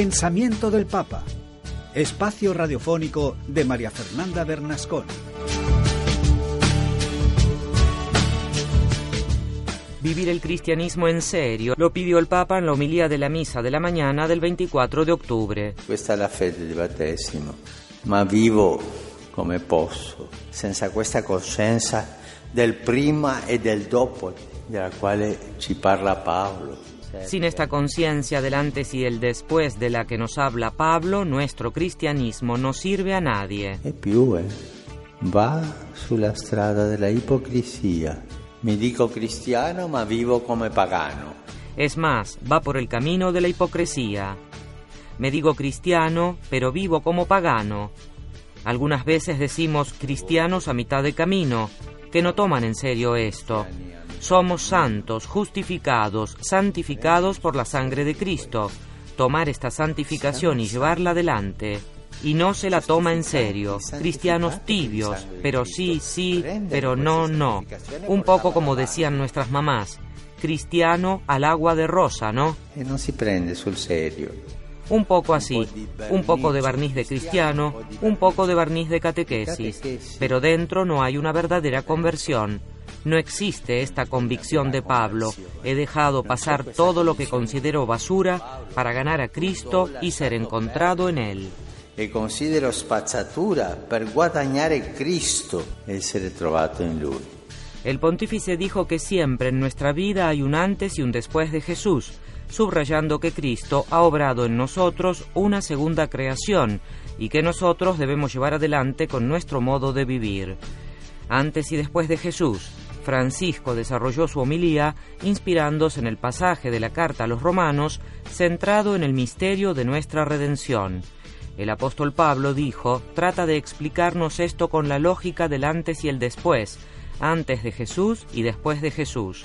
Pensamiento del Papa. Espacio radiofónico de María Fernanda Bernascón. Vivir el cristianismo en serio lo pidió el Papa en la homilía de la misa de la mañana del 24 de octubre. Questa è la fede di battesimo, ma vivo come posso, senza questa coscienza del prima e del dopo, della quale ci parla Paolo. Sin esta conciencia del antes y el después de la que nos habla Pablo, nuestro cristianismo no sirve a nadie. E più, eh, va sulla strada della ipocrisia. Mi dico cristiano, ma vivo come pagano. Es más, va por el camino de la hipocresía. Me digo cristiano, pero vivo como pagano. Algunas veces decimos cristianos a mitad de camino, que no toman en serio esto. Somos santos, justificados, santificados por la sangre de Cristo. Tomar esta santificación y llevarla adelante. Y no se la toma en serio. Cristianos tibios, pero sí, sí, pero no, no. Un poco como decían nuestras mamás. Cristiano al agua de rosa, ¿no? E non si prende sul serio. Un poco así, un poco de barniz de cristiano, un poco de barniz de catequesis, pero dentro no hay una verdadera conversión. No existe esta convicción de Pablo. He dejado pasar todo lo que considero basura para ganar a Cristo y ser encontrado en Él. E considero spazzatura per guadagnare Cristo e essere trovato in Lui. El pontífice dijo que siempre en nuestra vida hay un antes y un después de Jesús, subrayando que Cristo ha obrado en nosotros una segunda creación y que nosotros debemos llevar adelante con nuestro modo de vivir. Antes y después de Jesús, Francisco desarrolló su homilía inspirándose en el pasaje de la carta a los romanos centrado en el misterio de nuestra redención. El apóstol Pablo dijo, trata de explicarnos esto con la lógica del antes y el después, antes de Jesús y después de Jesús.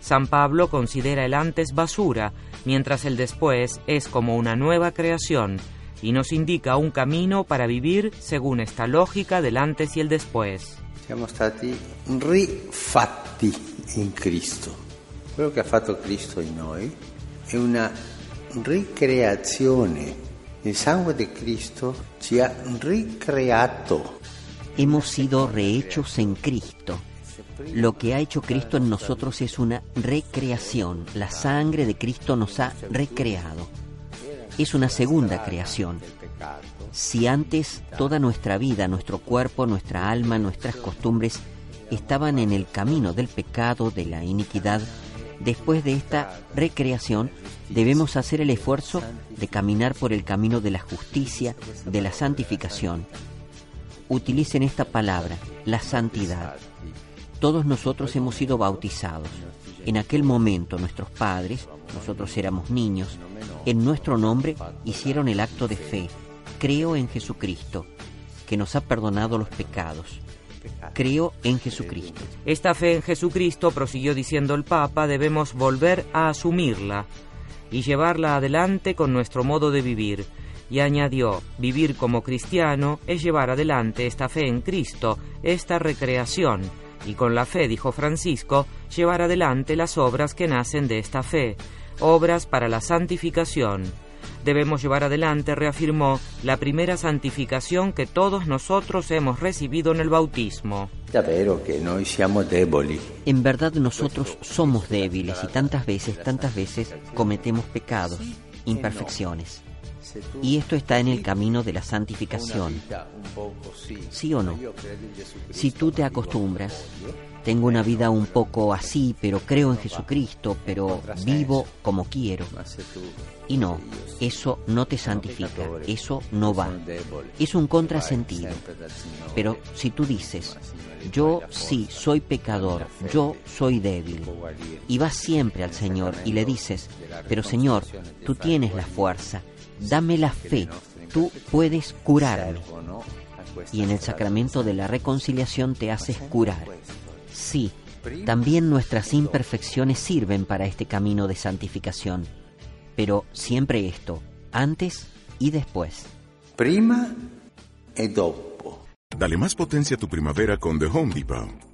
San Pablo considera el antes basura, mientras el después es como una nueva creación, y nos indica un camino para vivir según esta lógica del antes y el después. Siamo stati rifatti in Cristo. Quello che ha fatto Cristo in noi è una ricreazione. Il sangue di Cristo ci ha ricreato. Hemos sido rehechos en Cristo. Lo que ha hecho Cristo en nosotros es una recreación. La sangre de Cristo nos ha recreado. Es una segunda creación. Si antes toda nuestra vida, nuestro cuerpo, nuestra alma, nuestras costumbres estaban en el camino del pecado, de la iniquidad, después de esta recreación debemos hacer el esfuerzo de caminar por el camino de la justicia, de la santificación. Utilicen esta palabra, la santidad. Todos nosotros hemos sido bautizados. En aquel momento nuestros padres, nosotros éramos niños, en nuestro nombre hicieron el acto de fe. Creo en Jesucristo, que nos ha perdonado los pecados. Creo en Jesucristo. Esta fe en Jesucristo, prosiguió diciendo el Papa, debemos volver a asumirla y llevarla adelante con nuestro modo de vivir. Y añadió, vivir como cristiano es llevar adelante esta fe en Cristo, esta recreación, y con la fe, dijo Francisco, llevar adelante las obras que nacen de esta fe, obras para la santificación. Debemos llevar adelante, reafirmó, la primera santificación que todos nosotros hemos recibido en el bautismo. En verdad nosotros somos débiles y tantas veces, tantas veces cometemos pecados, imperfecciones. Y esto está en el camino de la santificación. ¿Sí. O no? Si tú te acostumbras, tengo una vida un poco así, pero creo en Jesucristo, pero vivo como quiero. Y no, eso no te santifica, eso no va. Es un contrasentido. Pero si tú dices, yo sí soy pecador, yo soy débil, y vas siempre al Señor y le dices, pero Señor, tú tienes la fuerza, dame la fe, tú puedes curarme. Y en el sacramento de la reconciliación te haces curar. Sí, también nuestras imperfecciones sirven para este camino de santificación, pero siempre esto, antes y después. Prima e dopo. Dale más potencia a tu primavera con The Home Depot.